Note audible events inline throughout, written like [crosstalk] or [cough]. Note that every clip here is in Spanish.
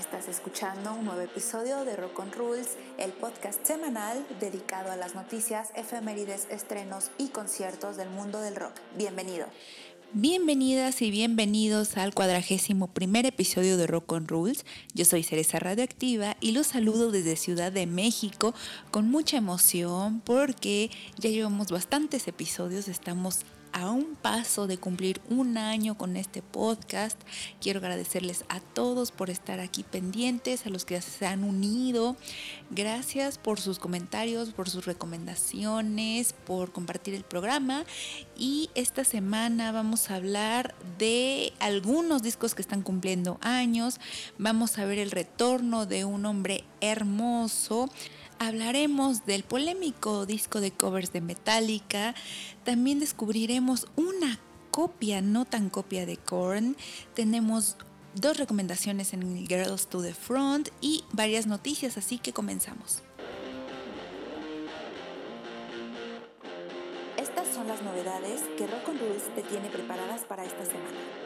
Estás escuchando un nuevo episodio de Rock on Rules, el podcast semanal dedicado a las noticias, efemérides, estrenos y conciertos del mundo del rock. Bienvenido. Bienvenidas y bienvenidos al cuadragésimo primer episodio de Rock on Rules. Yo soy Cereza Radioactiva y los saludo desde Ciudad de México con mucha emoción porque ya llevamos bastantes episodios, estamos a un paso de cumplir un año con este podcast. Quiero agradecerles a todos por estar aquí pendientes, a los que se han unido. Gracias por sus comentarios, por sus recomendaciones, por compartir el programa. Y esta semana vamos a hablar de algunos discos que están cumpliendo años. Vamos a ver el retorno de un hombre hermoso hablaremos del polémico disco de covers de Metallica, también descubriremos una copia, no tan copia de Korn, tenemos dos recomendaciones en Girls to the Front y varias noticias, así que comenzamos. Estas son las novedades que Rock and Rules te tiene preparadas para esta semana.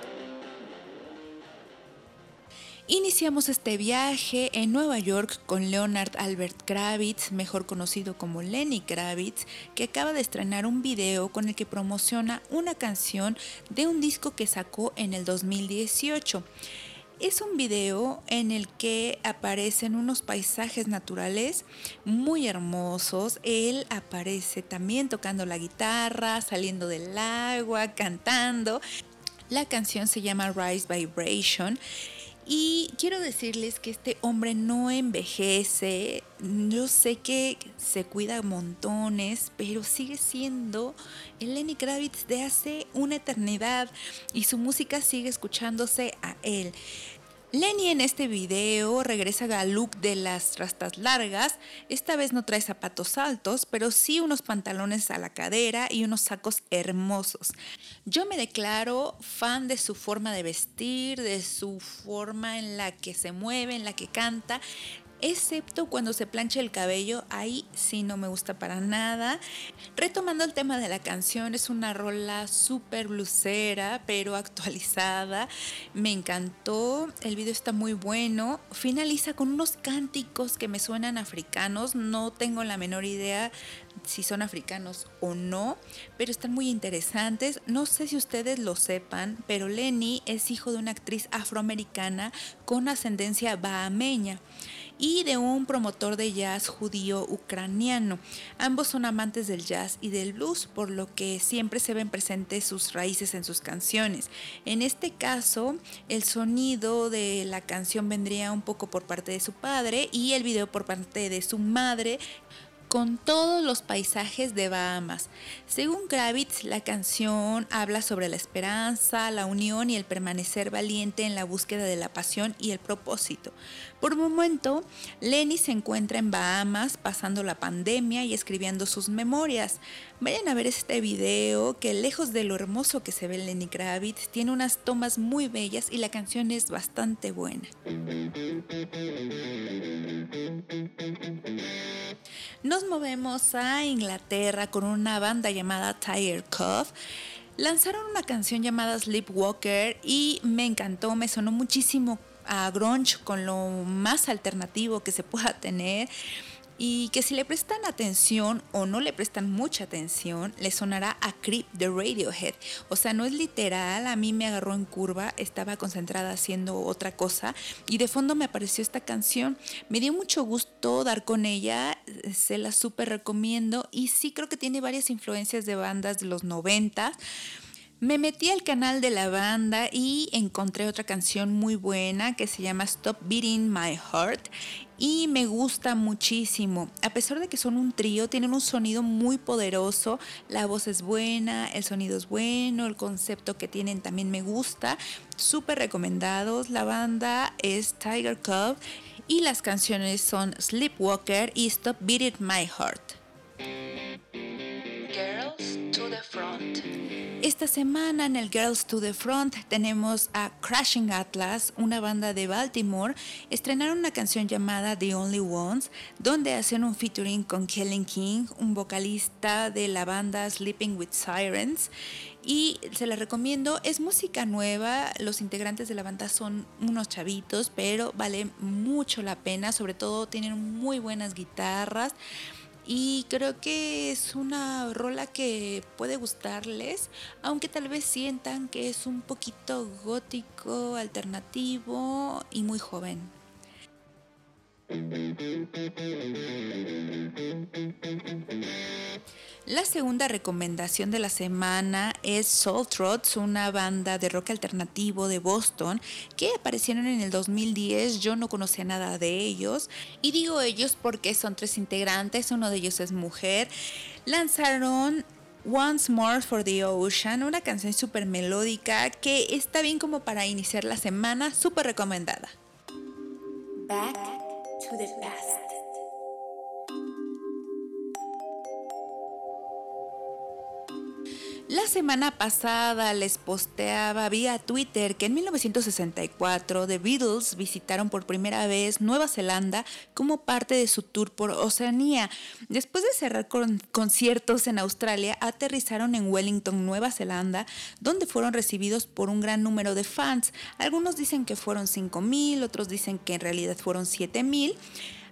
Iniciamos este viaje en Nueva York con Leonard Albert Kravitz, mejor conocido como Lenny Kravitz, que acaba de estrenar un video con el que promociona una canción de un disco que sacó en el 2018. Es un video en el que aparecen unos paisajes naturales muy hermosos. Él aparece también tocando la guitarra, saliendo del agua, cantando. La canción se llama Rise Vibration y quiero decirles que este hombre no envejece. Yo sé que se cuida montones, pero sigue siendo el Lenny Kravitz de hace una eternidad y su música sigue escuchándose a él. Lenny en este video regresa al look de las rastas largas. Esta vez no trae zapatos altos, pero sí unos pantalones a la cadera y unos sacos hermosos. Yo me declaro fan de su forma de vestir, de su forma en la que se mueve, en la que canta excepto cuando se plancha el cabello, ahí sí no me gusta para nada. Retomando el tema de la canción, es una rola súper blusera, pero [laughs] actualizada. Me encantó, el video está muy bueno. Finaliza con unos cánticos que me suenan africanos, no tengo la menor idea si son africanos o no, pero están muy interesantes. No sé si ustedes lo sepan, pero Lenny es hijo de una actriz afroamericana con ascendencia bahameña y de un promotor de jazz judío ucraniano. Ambos son amantes del jazz y del blues, por lo que siempre se ven presentes sus raíces en sus canciones. En este caso, el sonido de la canción vendría un poco por parte de su padre y el video por parte de su madre, con todos los paisajes de Bahamas. Según Kravitz, la canción habla sobre la esperanza, la unión y el permanecer valiente en la búsqueda de la pasión y el propósito. Por un momento, Lenny se encuentra en Bahamas pasando la pandemia y escribiendo sus memorias. Vayan a ver este video que lejos de lo hermoso que se ve Lenny Kravitz, tiene unas tomas muy bellas y la canción es bastante buena. Nos movemos a Inglaterra con una banda llamada Tiger Cuff. Lanzaron una canción llamada Sleepwalker y me encantó, me sonó muchísimo a grunge con lo más alternativo que se pueda tener y que si le prestan atención o no le prestan mucha atención, le sonará a Creep de Radiohead. O sea, no es literal, a mí me agarró en curva, estaba concentrada haciendo otra cosa y de fondo me apareció esta canción. Me dio mucho gusto dar con ella, se la súper recomiendo y sí creo que tiene varias influencias de bandas de los 90 me metí al canal de la banda y encontré otra canción muy buena que se llama Stop Beating My Heart y me gusta muchísimo. A pesar de que son un trío, tienen un sonido muy poderoso, la voz es buena, el sonido es bueno, el concepto que tienen también me gusta. Súper recomendados. La banda es Tiger Cub y las canciones son Sleepwalker y Stop Beating My Heart. Girls to the Front. Esta semana en el Girls to the Front tenemos a Crashing Atlas, una banda de Baltimore. Estrenaron una canción llamada The Only Ones, donde hacen un featuring con Kellen King, un vocalista de la banda Sleeping with Sirens. y se la recomiendo. Es música nueva, los integrantes de la banda son unos chavitos, pero vale mucho la pena, sobre todo tienen muy buenas guitarras. Y creo que es una rola que puede gustarles, aunque tal vez sientan que es un poquito gótico, alternativo y muy joven. La segunda recomendación de la semana es Soul Trots, una banda de rock alternativo de Boston que aparecieron en el 2010. Yo no conocía nada de ellos y digo ellos porque son tres integrantes, uno de ellos es mujer. Lanzaron Once More for the Ocean, una canción súper melódica que está bien como para iniciar la semana, súper recomendada. Back to the past. La semana pasada les posteaba vía Twitter que en 1964 The Beatles visitaron por primera vez Nueva Zelanda como parte de su tour por Oceanía. Después de cerrar con conciertos en Australia, aterrizaron en Wellington, Nueva Zelanda, donde fueron recibidos por un gran número de fans. Algunos dicen que fueron 5.000, otros dicen que en realidad fueron 7.000.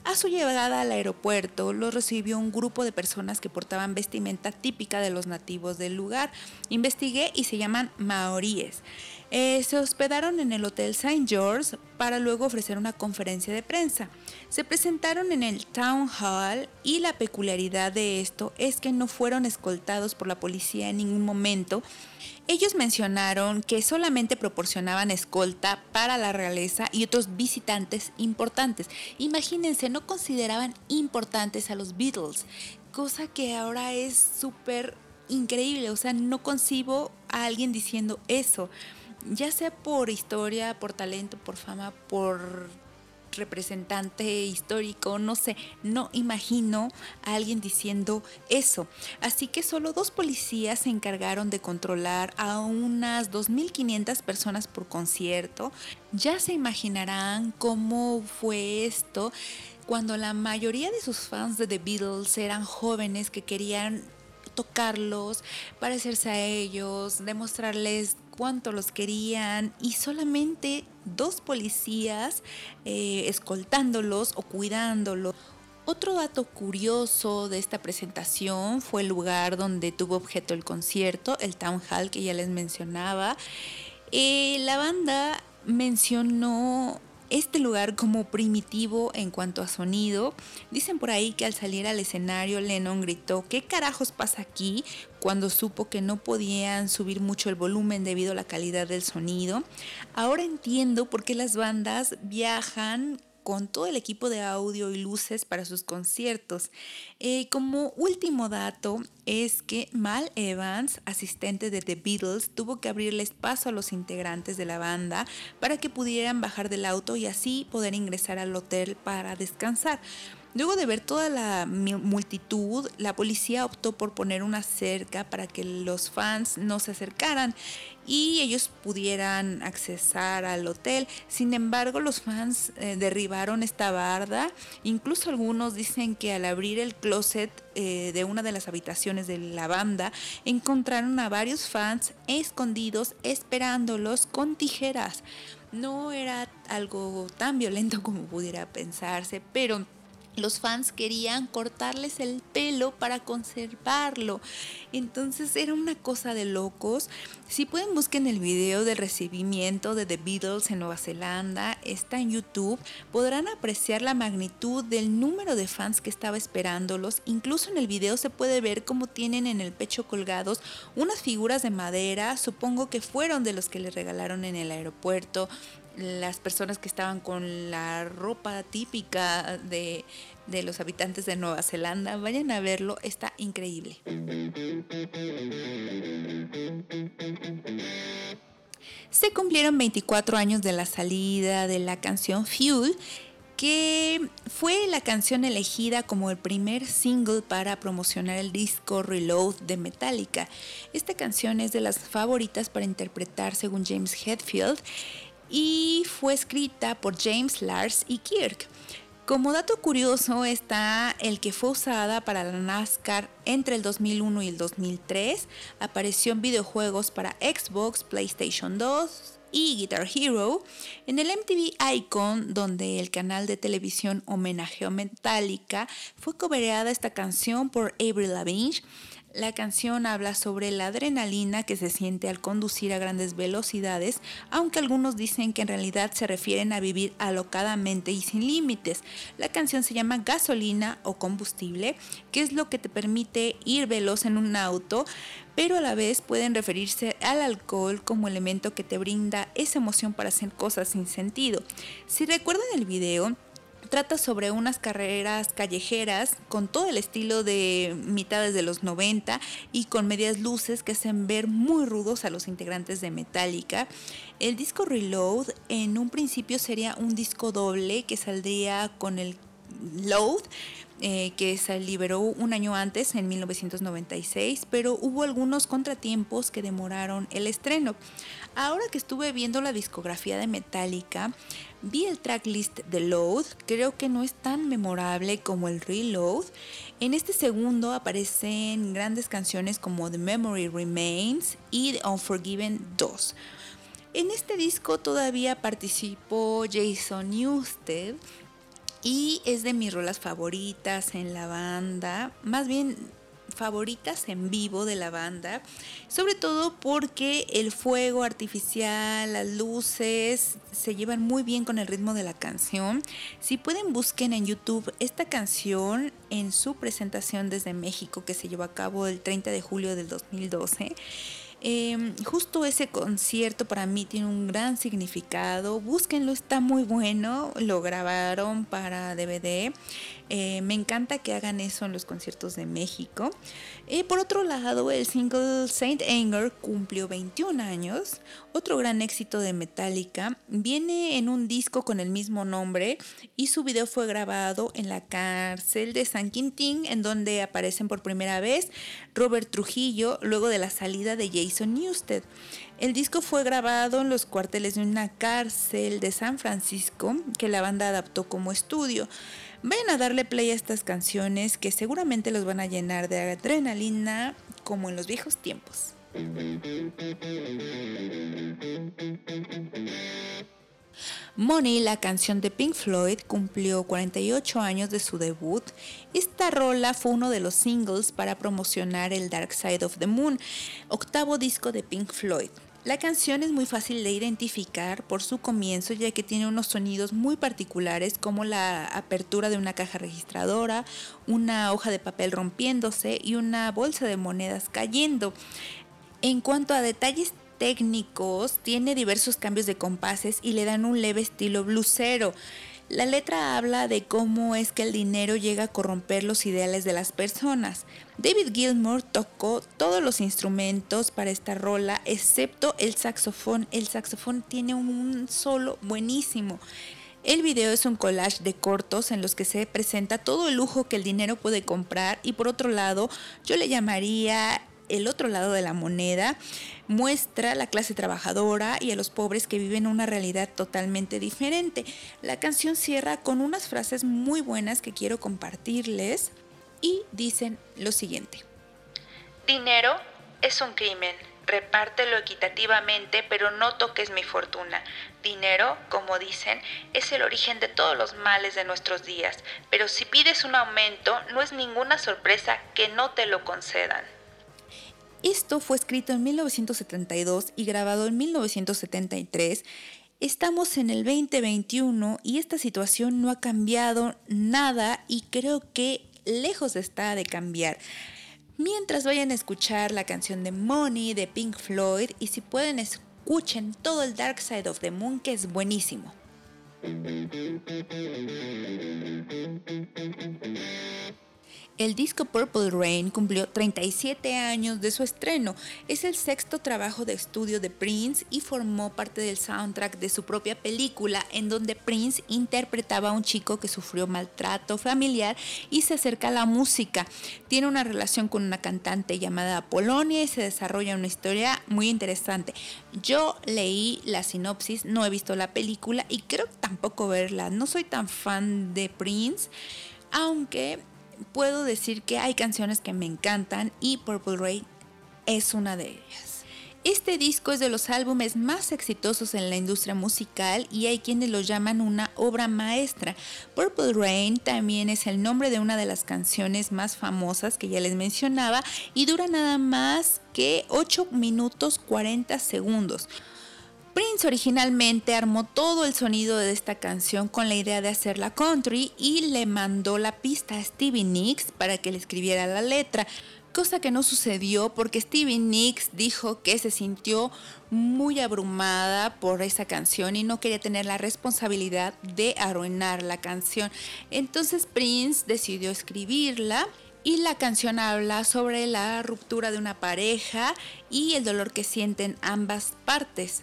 A su llegada al aeropuerto, los recibió un grupo de personas que portaban vestimenta típica de los nativos del lugar. Investigué y se llaman maoríes. Eh, se hospedaron en el Hotel St. George para luego ofrecer una conferencia de prensa. Se presentaron en el Town Hall y la peculiaridad de esto es que no fueron escoltados por la policía en ningún momento ellos mencionaron que solamente proporcionaban escolta para la realeza y otros visitantes importantes. Imagínense, no consideraban importantes a los Beatles, cosa que ahora es súper increíble. O sea, no concibo a alguien diciendo eso, ya sea por historia, por talento, por fama, por representante histórico, no sé, no imagino a alguien diciendo eso. Así que solo dos policías se encargaron de controlar a unas 2.500 personas por concierto. Ya se imaginarán cómo fue esto cuando la mayoría de sus fans de The Beatles eran jóvenes que querían tocarlos, parecerse a ellos, demostrarles cuánto los querían y solamente dos policías eh, escoltándolos o cuidándolos. Otro dato curioso de esta presentación fue el lugar donde tuvo objeto el concierto, el Town Hall que ya les mencionaba. Eh, la banda mencionó este lugar como primitivo en cuanto a sonido. Dicen por ahí que al salir al escenario Lennon gritó, ¿qué carajos pasa aquí? cuando supo que no podían subir mucho el volumen debido a la calidad del sonido. Ahora entiendo por qué las bandas viajan con todo el equipo de audio y luces para sus conciertos. Eh, como último dato es que Mal Evans, asistente de The Beatles, tuvo que abrirles paso a los integrantes de la banda para que pudieran bajar del auto y así poder ingresar al hotel para descansar. Luego de ver toda la multitud, la policía optó por poner una cerca para que los fans no se acercaran y ellos pudieran accesar al hotel. Sin embargo, los fans eh, derribaron esta barda. Incluso algunos dicen que al abrir el closet eh, de una de las habitaciones de la banda, encontraron a varios fans escondidos esperándolos con tijeras. No era algo tan violento como pudiera pensarse, pero los fans querían cortarles el pelo para conservarlo. Entonces era una cosa de locos. Si pueden busquen el video del recibimiento de The Beatles en Nueva Zelanda, está en YouTube, podrán apreciar la magnitud del número de fans que estaba esperándolos. Incluso en el video se puede ver cómo tienen en el pecho colgados unas figuras de madera, supongo que fueron de los que le regalaron en el aeropuerto las personas que estaban con la ropa típica de, de, los habitantes de Nueva Zelanda. Vayan a verlo, está increíble. Se cumplieron 24 años de la salida de la canción Fuel, que fue la canción elegida como el primer single para promocionar el disco Reload de Metallica. Esta canción es de las favoritas para interpretar según James Hetfield y fue escrita por James Lars y Kirk. Como dato curioso está el que fue usada para la NASCAR entre el 2001 y el 2003, apareció en videojuegos para Xbox, PlayStation 2, y Guitar Hero, en el MTV Icon, donde el canal de televisión homenajeó Metallica, fue cobereada esta canción por Avril Lavigne, la canción habla sobre la adrenalina que se siente al conducir a grandes velocidades, aunque algunos dicen que en realidad se refieren a vivir alocadamente y sin límites. La canción se llama Gasolina o Combustible, que es lo que te permite ir veloz en un auto, pero a la vez pueden referirse al alcohol como elemento que te brinda esa emoción para hacer cosas sin sentido. Si recuerdan el video, trata sobre unas carreras callejeras con todo el estilo de mitades de los 90 y con medias luces que hacen ver muy rudos a los integrantes de Metallica. El disco Reload en un principio sería un disco doble que saldría con el Load, eh, que se liberó un año antes, en 1996, pero hubo algunos contratiempos que demoraron el estreno. Ahora que estuve viendo la discografía de Metallica, vi el tracklist de Load, creo que no es tan memorable como el Reload. En este segundo aparecen grandes canciones como The Memory Remains y The Unforgiven 2. En este disco todavía participó Jason Newsted y es de mis rolas favoritas en la banda. Más bien favoritas en vivo de la banda, sobre todo porque el fuego artificial, las luces se llevan muy bien con el ritmo de la canción. Si pueden busquen en YouTube esta canción en su presentación desde México que se llevó a cabo el 30 de julio del 2012. Em, justo ese concierto para mí tiene un gran significado. Búsquenlo, está muy bueno. Lo grabaron para DVD. Eh, me encanta que hagan eso en los conciertos de México. Y por otro lado, el single Saint Anger cumplió 21 años. Otro gran éxito de Metallica. Viene en un disco con el mismo nombre y su video fue grabado en la cárcel de San Quintín, en donde aparecen por primera vez Robert Trujillo luego de la salida de Jason Newsted. El disco fue grabado en los cuarteles de una cárcel de San Francisco que la banda adaptó como estudio. Vayan a darle play a estas canciones que seguramente los van a llenar de adrenalina como en los viejos tiempos. Money, la canción de Pink Floyd, cumplió 48 años de su debut. Esta rola fue uno de los singles para promocionar el Dark Side of the Moon, octavo disco de Pink Floyd. La canción es muy fácil de identificar por su comienzo ya que tiene unos sonidos muy particulares como la apertura de una caja registradora, una hoja de papel rompiéndose y una bolsa de monedas cayendo. En cuanto a detalles técnicos, tiene diversos cambios de compases y le dan un leve estilo blusero. La letra habla de cómo es que el dinero llega a corromper los ideales de las personas. David Gilmour tocó todos los instrumentos para esta rola, excepto el saxofón. El saxofón tiene un solo buenísimo. El video es un collage de cortos en los que se presenta todo el lujo que el dinero puede comprar y por otro lado yo le llamaría el otro lado de la moneda, muestra la clase trabajadora y a los pobres que viven una realidad totalmente diferente. La canción cierra con unas frases muy buenas que quiero compartirles y dicen lo siguiente. Dinero es un crimen. Repártelo equitativamente, pero no toques mi fortuna. Dinero, como dicen, es el origen de todos los males de nuestros días, pero si pides un aumento, no es ninguna sorpresa que no te lo concedan. Esto fue escrito en 1972 y grabado en 1973. Estamos en el 2021 y esta situación no ha cambiado nada y creo que lejos está de cambiar. Mientras vayan a escuchar la canción de Money de Pink Floyd y si pueden escuchen todo el Dark Side of the Moon que es buenísimo. El disco Purple Rain cumplió 37 años de su estreno. Es el sexto trabajo de estudio de Prince y formó parte del soundtrack de su propia película en donde Prince interpretaba a un chico que sufrió maltrato familiar y se acerca a la música. Tiene una relación con una cantante llamada Polonia y se desarrolla una historia muy interesante. Yo leí la sinopsis, no he visto la película y creo tampoco verla. No soy tan fan de Prince, aunque puedo decir que hay canciones que me encantan y Purple Rain es una de ellas. Este disco es de los álbumes más exitosos en la industria musical y hay quienes lo llaman una obra maestra. Purple Rain también es el nombre de una de las canciones más famosas que ya les mencionaba y dura nada más que 8 minutos 40 segundos. Prince originalmente armó todo el sonido de esta canción con la idea de hacerla country y le mandó la pista a Stevie Nicks para que le escribiera la letra, cosa que no sucedió porque Stevie Nicks dijo que se sintió muy abrumada por esa canción y no quería tener la responsabilidad de arruinar la canción. Entonces Prince decidió escribirla y la canción habla sobre la ruptura de una pareja y el dolor que sienten ambas partes.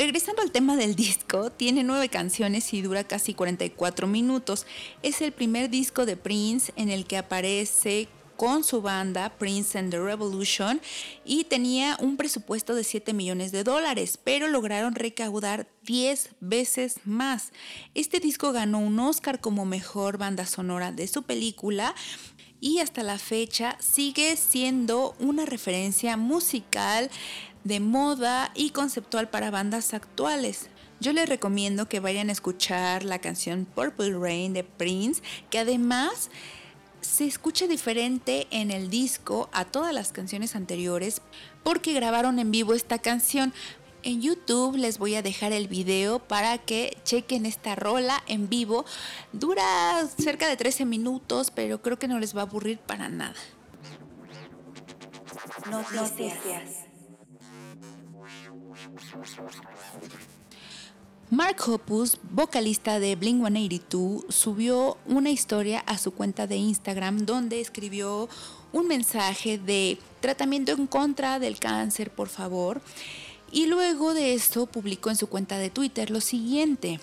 Regresando al tema del disco, tiene nueve canciones y dura casi 44 minutos. Es el primer disco de Prince en el que aparece con su banda Prince and the Revolution y tenía un presupuesto de 7 millones de dólares, pero lograron recaudar 10 veces más. Este disco ganó un Oscar como mejor banda sonora de su película y hasta la fecha sigue siendo una referencia musical de moda y conceptual para bandas actuales. Yo les recomiendo que vayan a escuchar la canción Purple Rain de Prince, que además se escucha diferente en el disco a todas las canciones anteriores porque grabaron en vivo esta canción. En YouTube les voy a dejar el video para que chequen esta rola en vivo. Dura cerca de 13 minutos, pero creo que no les va a aburrir para nada. Noticias. Mark Hoppus, vocalista de Blink 182, subió una historia a su cuenta de Instagram donde escribió un mensaje de tratamiento en contra del cáncer, por favor. Y luego de esto publicó en su cuenta de Twitter lo siguiente.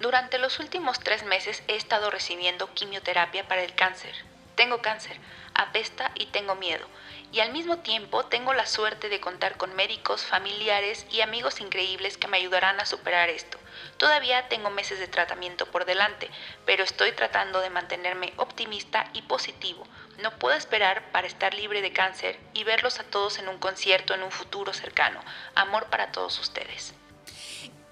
Durante los últimos tres meses he estado recibiendo quimioterapia para el cáncer. Tengo cáncer, apesta y tengo miedo y al mismo tiempo tengo la suerte de contar con médicos, familiares y amigos increíbles que me ayudarán a superar esto. Todavía tengo meses de tratamiento por delante, pero estoy tratando de mantenerme optimista y positivo. No puedo esperar para estar libre de cáncer y verlos a todos en un concierto en un futuro cercano. Amor para todos ustedes.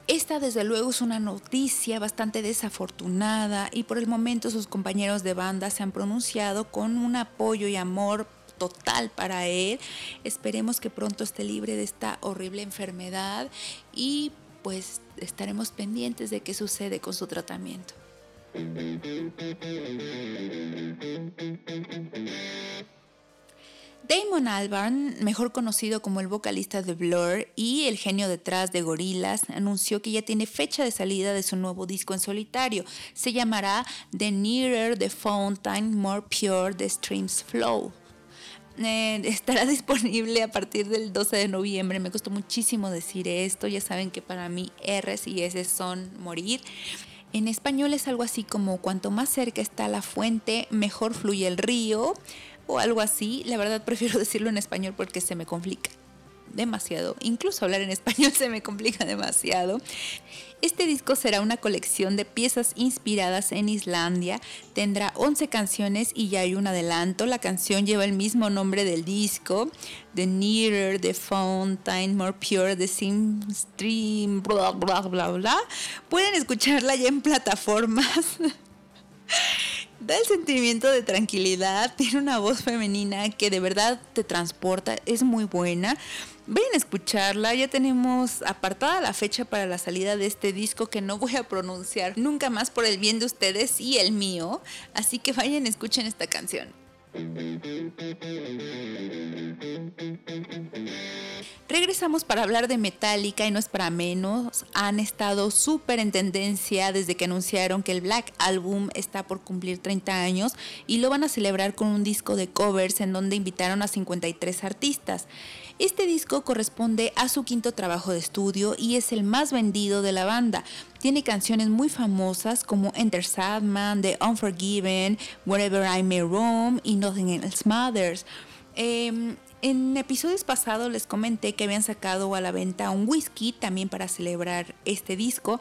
Esta desde luego es una noticia bastante desafortunada y por el momento sus compañeros de banda se han pronunciado con un apoyo y amor total para él. Esperemos que pronto esté libre de esta horrible enfermedad y pues estaremos pendientes de qué sucede con su tratamiento. Damon Albarn, mejor conocido como el vocalista de Blur y el genio detrás de Gorillaz, anunció que ya tiene fecha de salida de su nuevo disco en solitario. Se llamará The Nearer the Fountain, More Pure the Streams Flow. Eh, estará [laughs] disponible a partir del 12 de noviembre. Me costó muchísimo decir esto. Ya saben que para mí R's y S son morir. En español es algo así como cuanto más cerca está la fuente, mejor fluye el río o algo así. La verdad prefiero [laughs] decirlo en español porque se me complica demasiado. Incluso hablar en español [laughs] se me complica demasiado. Este disco será una colección de piezas inspiradas en Islandia. Tendrá 11 canciones y ya hay un adelanto. La canción lleva el mismo nombre del disco. The Nearer, The Fountain, More Pure, The Sim Stream, bla, bla, bla, bla. Pueden escucharla ya en plataformas. [laughs] Da el sentimiento de tranquilidad, tiene una voz femenina que de verdad te transporta, es muy buena. Vayan a escucharla, ya tenemos apartada la fecha para la salida de este disco que no voy a pronunciar nunca más por el bien de ustedes y el mío, así que vayan escuchen esta canción. Regresamos para hablar de Metallica y no es para menos. Han estado súper en tendencia desde que anunciaron que el Black Album está por cumplir 30 años y lo van a celebrar con un disco de covers en donde invitaron a 53 artistas. Este disco corresponde a su quinto trabajo de estudio y es el más vendido de la banda. Tiene canciones muy famosas como Enter Sadman, The Unforgiven, Wherever I May Roam y Nothing Else Matters. Em, en episodios pasados les comenté que habían sacado a la venta un whisky también para celebrar este disco.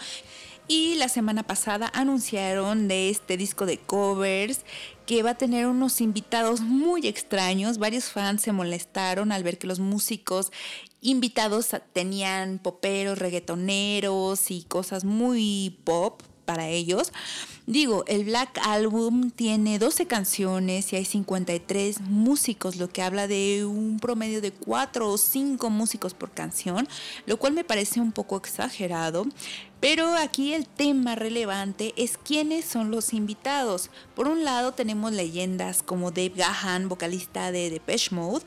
Y la semana pasada anunciaron de este disco de covers que va a tener unos invitados muy extraños. Varios fans se molestaron al ver que los músicos invitados tenían poperos, reggaetoneros y cosas muy pop para ellos. Digo, el Black Album tiene 12 canciones y hay 53 músicos, lo que habla de un promedio de 4 o 5 músicos por canción, lo cual me parece un poco exagerado. Pero aquí el tema relevante es quiénes son los invitados. Por un lado tenemos leyendas como Dave Gahan, vocalista de Depeche Mode,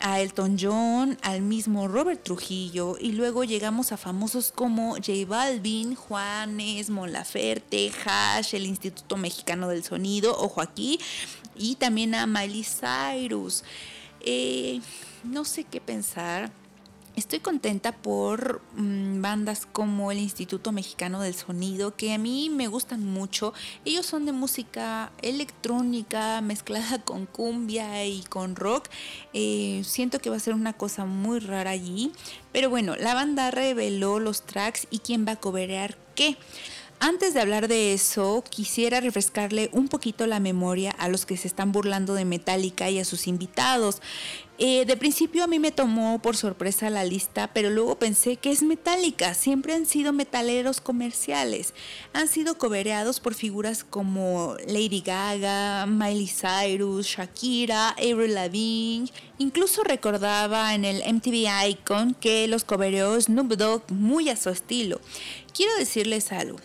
a Elton John, al mismo Robert Trujillo y luego llegamos a famosos como J Balvin, Juanes, Mon Laferte, Hash, el Instituto Mexicano del Sonido, ojo aquí, y también a Miley Cyrus. Eh, no sé qué pensar Estoy contenta por mm, bandas como el Instituto Mexicano del Sonido, que a mí me gustan mucho. Ellos son de música electrónica mezclada [laughs] con cumbia y con rock. Eh, siento que va a ser una cosa muy rara allí. Pero bueno, la banda reveló los tracks y quién va a coberear qué. Antes de hablar de eso, quisiera refrescarle un poquito la memoria a los que se están burlando de Metallica y a sus invitados. Eh, de principio a mí me tomó por sorpresa la lista, pero luego pensé que es Metallica. Siempre han sido metaleros comerciales. Han sido cobereados por figuras como Lady Gaga, Miley Cyrus, Shakira, Avril Lavigne. Incluso recordaba en el MTV Icon que los cobereó Snoop Dogg muy a su estilo. Quiero decirles algo.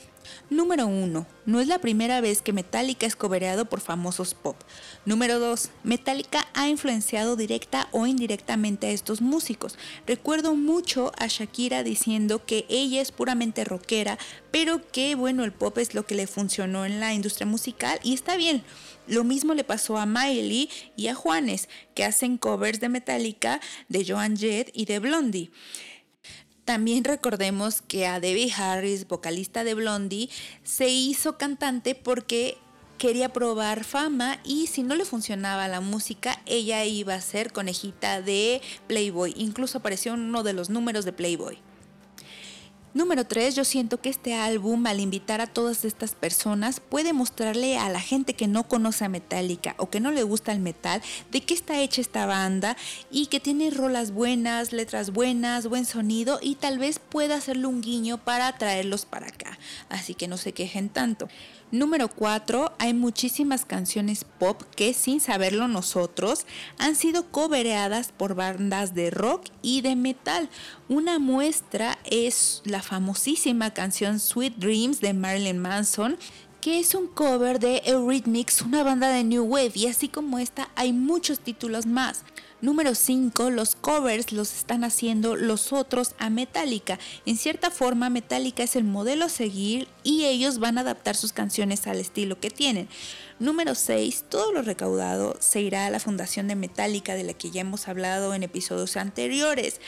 Número 1. No es la primera vez que Metallica es cobereado por famosos pop. Número 2. Metallica ha influenciado directa o indirectamente a estos músicos. Recuerdo mucho a Shakira diciendo que ella es puramente rockera, pero que bueno, el pop es lo que le funcionó en la industria musical y está bien. Lo mismo le pasó a Miley y a Juanes, que hacen covers de Metallica, de Joan Jett y de Blondie. También recordemos que a Debbie Harris, vocalista de Blondie, se hizo cantante porque quería probar fama y si no le funcionaba la música, ella iba a ser conejita de Playboy. Incluso apareció en uno de los números de Playboy. Número 3, yo siento que este álbum al invitar a todas estas personas puede mostrarle a la gente que no conoce a Metallica o que no le gusta el metal de qué está hecha esta banda y que tiene rolas buenas, letras buenas, buen sonido y tal vez pueda hacerle un guiño para traerlos para acá. Así que no se quejen tanto. Número 4. Hay muchísimas canciones pop que sin saberlo nosotros han sido cobereadas por bandas de rock y de metal. Una muestra es la famosísima canción Sweet Dreams de Marilyn Manson que es un cover de Eurythmics, una banda de New Wave, y así como esta hay muchos títulos más. Número 5. Los covers los están haciendo los otros a Metallica. En cierta forma, Metallica es el modelo a seguir y ellos van a adaptar sus canciones al estilo que tienen. Número 6. Todo lo recaudado se irá a la fundación de Metallica de la que ya hemos hablado en episodios anteriores.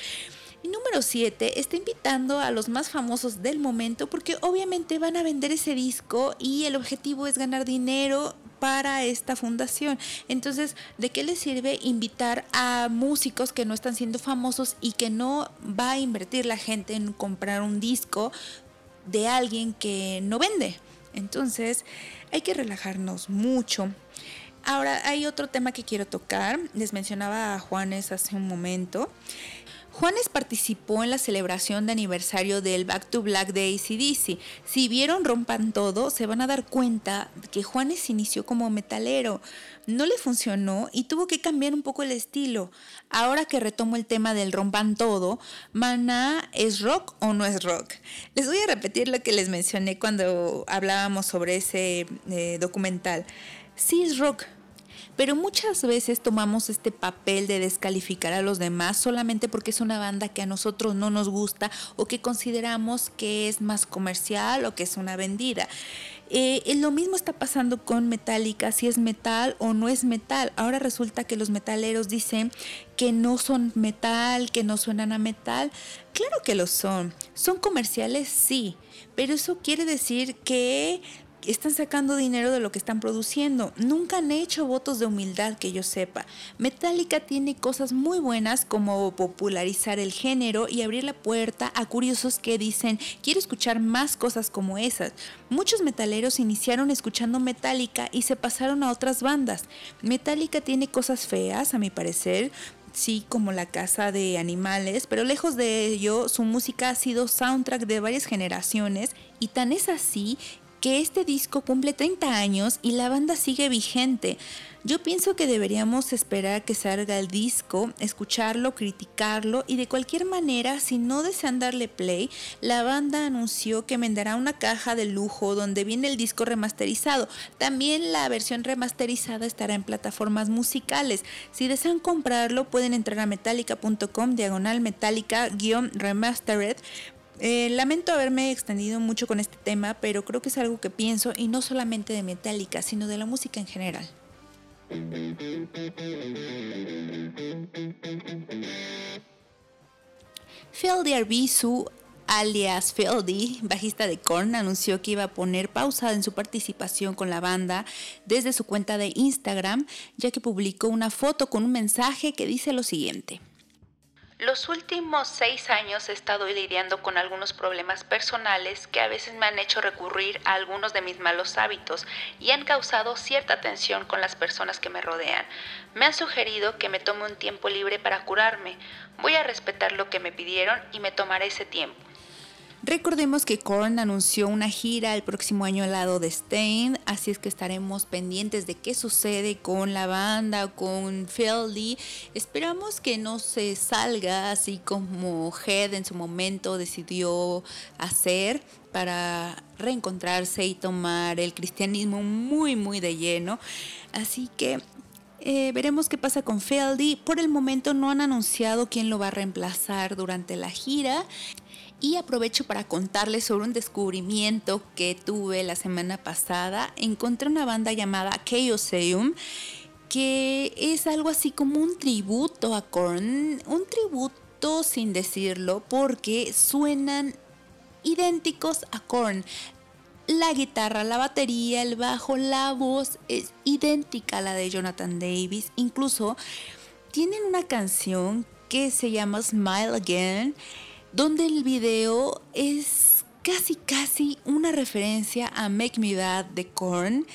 Y número 7, está invitando a los más famosos del momento porque obviamente van a vender ese disco y el objetivo es ganar dinero para esta fundación. Entonces, ¿de qué le sirve invitar a músicos que no están siendo famosos y que no va a invertir la gente en comprar un disco de alguien que no vende? Entonces, hay que relajarnos mucho. Ahora, hay otro tema que quiero tocar. Les mencionaba a Juanes hace un momento. Juanes participó en la celebración de aniversario del Back to Black de ACDC. Si vieron Rompan Todo, se van a dar cuenta que Juanes inició como metalero. No le funcionó y tuvo que cambiar un poco el estilo. Ahora que retomo el tema del Rompan Todo, ¿Maná es rock o no es rock? Les voy a repetir lo que les mencioné cuando hablábamos sobre ese eh, documental. Sí es rock, pero muchas veces tomamos este papel de descalificar a los demás solamente porque es una banda que a nosotros no nos gusta o que consideramos que es más comercial o que es una vendida. Eh, lo mismo está pasando con Metallica, si es metal o no es metal. Ahora resulta que los metaleros dicen que no son metal, que no suenan a metal. Claro que lo son. ¿Son comerciales? Sí. Pero eso quiere decir que están sacando dinero de lo que están produciendo. Nunca han hecho votos de humildad que yo sepa. Metallica tiene cosas muy buenas como popularizar el género y abrir la puerta a curiosos que dicen, quiero escuchar más cosas como esas. Muchos metaleros iniciaron escuchando Metallica y se pasaron a otras bandas. Metallica tiene cosas feas, a mi parecer, sí como la casa de animales, pero lejos de ello, su música ha sido soundtrack de varias generaciones y tan es así que este disco cumple 30 años y la banda sigue vigente. Yo pienso que deberíamos esperar que salga el disco, escucharlo, criticarlo y de cualquier manera, si no desean darle play, la banda anunció que venderá una caja de lujo donde viene el disco remasterizado. También la versión remasterizada estará en plataformas musicales. Si desean comprarlo, pueden entrar a metallica.com diagonal metallica-remastered eh, lamento haberme extendido mucho con este tema, pero creo que es algo que pienso y no solamente de Metallica, sino de la música en general. Feldy Arbizu, alias Feldy, bajista de Korn, anunció que iba a poner pausa en su participación con la banda desde su cuenta de Instagram, ya que publicó una foto con un mensaje que dice lo siguiente. Los últimos seis años he estado lidiando con algunos problemas personales que a veces me han hecho recurrir a algunos de mis malos hábitos y han causado cierta tensión con las personas que me rodean. Me han sugerido que me tome un tiempo libre para curarme. Voy a respetar lo que me pidieron y me tomaré ese tiempo. Recordemos que Korn anunció una gira el próximo año al lado de Stain, así es que estaremos pendientes de qué sucede con la banda, con Feldy. Esperamos que no se salga así como Head en su momento decidió hacer para reencontrarse y tomar el cristianismo muy muy de lleno. Así que eh, veremos qué pasa con Feldy. Por el momento no han anunciado quién lo va a reemplazar durante la gira. Y aprovecho para contarles sobre un descubrimiento que tuve la semana pasada. Encontré una banda llamada Chaoseum que es algo así como un tributo a Korn, un tributo sin decirlo porque suenan idénticos a Korn. La guitarra, la batería, el bajo, la voz es idéntica a la de Jonathan Davis. Incluso tienen una canción que se llama Smile Again donde el video es casi casi una referencia a Make Me Bad de Korn.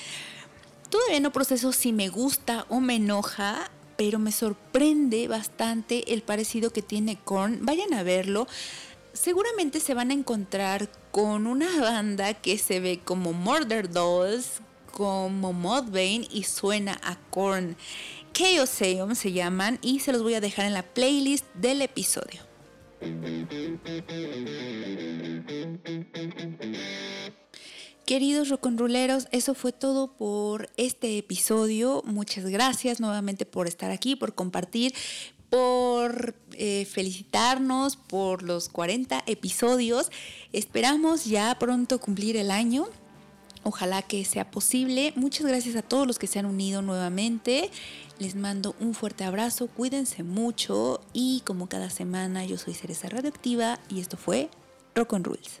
Todavía no proceso si me gusta o me enoja, pero me sorprende bastante el parecido que tiene Korn. Vayan a verlo. Seguramente se van a encontrar con una [laughs] banda que se ve como Murder Dolls, como Mudvayne y suena a Korn. Chaoseum se llaman y se los voy a dejar en la playlist del episodio. Queridos roconruleros, eso fue todo por este episodio. Muchas gracias nuevamente por estar aquí, por compartir, por eh, felicitarnos por los 40 episodios. Esperamos ya pronto cumplir el año. Ojalá que sea posible. Muchas gracias a todos los que se han unido nuevamente. Les mando un fuerte abrazo, cuídense mucho y como cada semana yo soy Cereza Radioactiva y esto fue Rock on Rules.